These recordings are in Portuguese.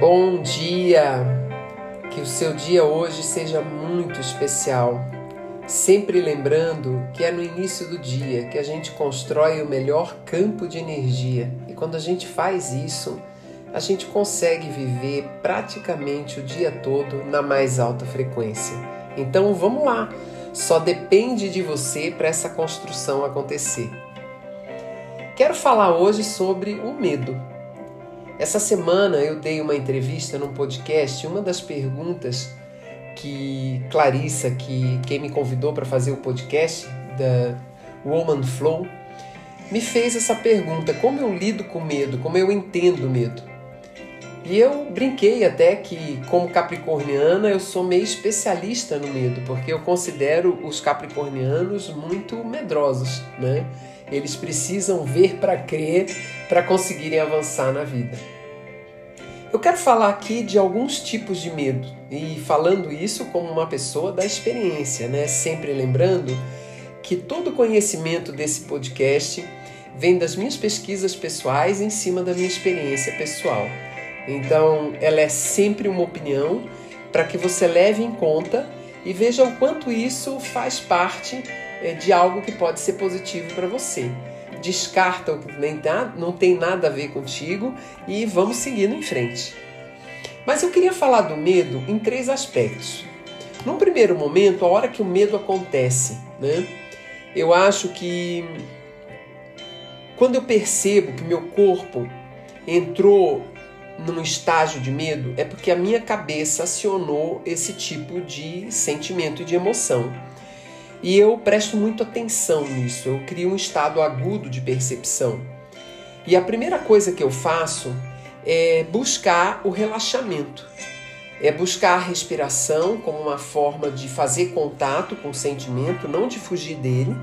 Bom dia! Que o seu dia hoje seja muito especial. Sempre lembrando que é no início do dia que a gente constrói o melhor campo de energia e quando a gente faz isso, a gente consegue viver praticamente o dia todo na mais alta frequência. Então vamos lá! Só depende de você para essa construção acontecer. Quero falar hoje sobre o medo. Essa semana eu dei uma entrevista num podcast e uma das perguntas que Clarissa, que quem me convidou para fazer o podcast da Woman Flow, me fez essa pergunta: como eu lido com medo, como eu entendo medo? E eu brinquei até que, como capricorniana, eu sou meio especialista no medo, porque eu considero os capricornianos muito medrosos, né? Eles precisam ver para crer para conseguirem avançar na vida. Eu quero falar aqui de alguns tipos de medo e falando isso como uma pessoa da experiência, né? Sempre lembrando que todo conhecimento desse podcast vem das minhas pesquisas pessoais em cima da minha experiência pessoal. Então, ela é sempre uma opinião para que você leve em conta e veja o quanto isso faz parte é, de algo que pode ser positivo para você. Descarta o que nem tá, não tem nada a ver contigo e vamos seguindo em frente. Mas eu queria falar do medo em três aspectos. Num primeiro momento, a hora que o medo acontece, né? Eu acho que quando eu percebo que meu corpo entrou num estágio de medo, é porque a minha cabeça acionou esse tipo de sentimento e de emoção. E eu presto muito atenção nisso, eu crio um estado agudo de percepção. E a primeira coisa que eu faço é buscar o relaxamento. É buscar a respiração como uma forma de fazer contato com o sentimento, não de fugir dele,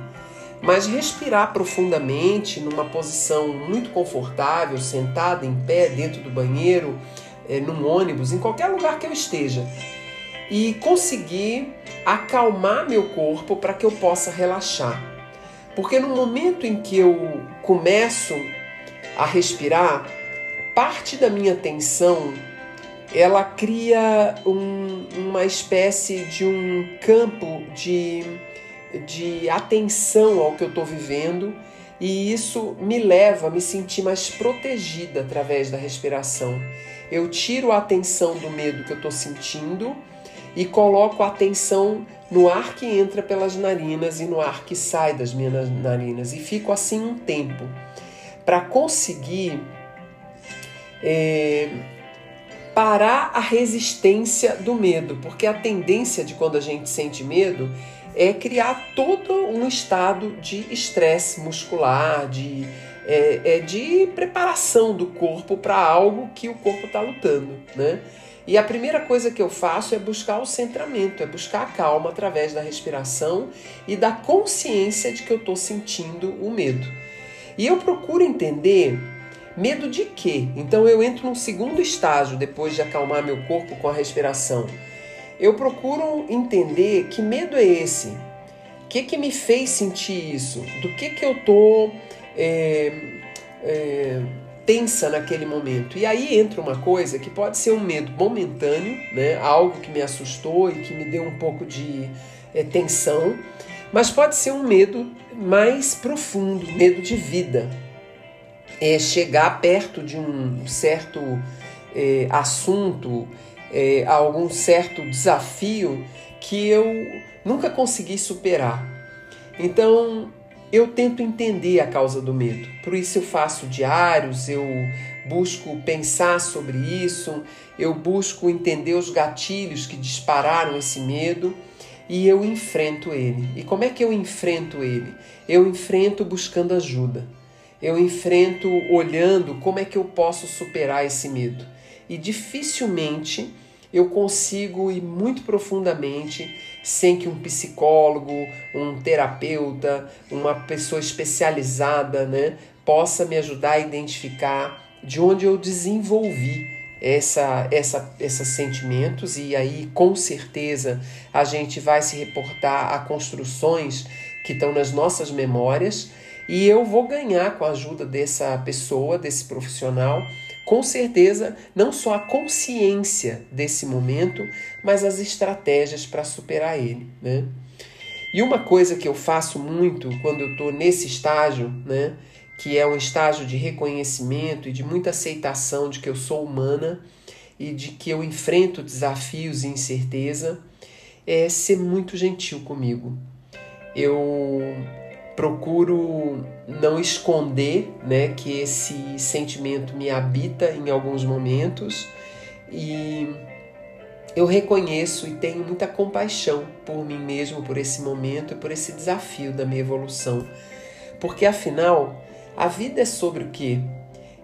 mas respirar profundamente numa posição muito confortável, sentada em pé dentro do banheiro, é, num ônibus, em qualquer lugar que eu esteja e conseguir acalmar meu corpo para que eu possa relaxar. Porque no momento em que eu começo a respirar, parte da minha tensão ela cria um, uma espécie de um campo de, de atenção ao que eu estou vivendo e isso me leva a me sentir mais protegida através da respiração. Eu tiro a atenção do medo que eu estou sentindo e coloco a atenção no ar que entra pelas narinas e no ar que sai das minhas narinas. E fico assim um tempo. Para conseguir é, parar a resistência do medo, porque a tendência de quando a gente sente medo é criar todo um estado de estresse muscular, de, é, é de preparação do corpo para algo que o corpo está lutando, né? E a primeira coisa que eu faço é buscar o centramento, é buscar a calma através da respiração e da consciência de que eu estou sentindo o medo. E eu procuro entender medo de quê? Então eu entro num segundo estágio depois de acalmar meu corpo com a respiração. Eu procuro entender que medo é esse, o que, que me fez sentir isso, do que, que eu estou. É, é, tensa naquele momento. E aí entra uma coisa que pode ser um medo momentâneo, né? algo que me assustou e que me deu um pouco de é, tensão, mas pode ser um medo mais profundo, medo de vida. É chegar perto de um certo é, assunto, é, algum certo desafio que eu nunca consegui superar. Então, eu tento entender a causa do medo. Por isso eu faço diários, eu busco pensar sobre isso, eu busco entender os gatilhos que dispararam esse medo e eu enfrento ele. E como é que eu enfrento ele? Eu enfrento buscando ajuda. Eu enfrento olhando como é que eu posso superar esse medo. E dificilmente eu consigo ir muito profundamente sem que um psicólogo, um terapeuta, uma pessoa especializada, né, possa me ajudar a identificar de onde eu desenvolvi essa, essa, esses sentimentos. E aí com certeza a gente vai se reportar a construções que estão nas nossas memórias. E eu vou ganhar com a ajuda dessa pessoa, desse profissional, com certeza, não só a consciência desse momento, mas as estratégias para superar ele. Né? E uma coisa que eu faço muito quando eu estou nesse estágio, né, que é um estágio de reconhecimento e de muita aceitação de que eu sou humana e de que eu enfrento desafios e incerteza, é ser muito gentil comigo. Eu procuro não esconder né, que esse sentimento me habita em alguns momentos e eu reconheço e tenho muita compaixão por mim mesmo, por esse momento e por esse desafio da minha evolução. Porque afinal, a vida é sobre o quê?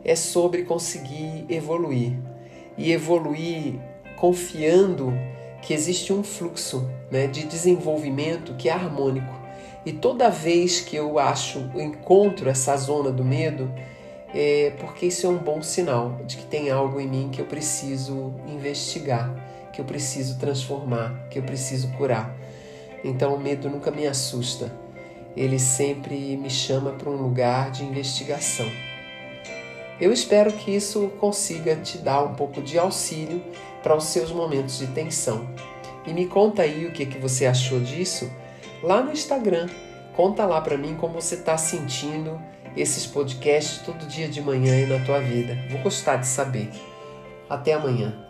É sobre conseguir evoluir. E evoluir confiando que existe um fluxo né, de desenvolvimento que é harmônico. E toda vez que eu acho, encontro essa zona do medo, é porque isso é um bom sinal de que tem algo em mim que eu preciso investigar que eu preciso transformar, que eu preciso curar. Então o medo nunca me assusta. Ele sempre me chama para um lugar de investigação. Eu espero que isso consiga te dar um pouco de auxílio para os seus momentos de tensão. E me conta aí o que, que você achou disso lá no Instagram. Conta lá para mim como você está sentindo esses podcasts todo dia de manhã aí na tua vida. Vou gostar de saber. Até amanhã.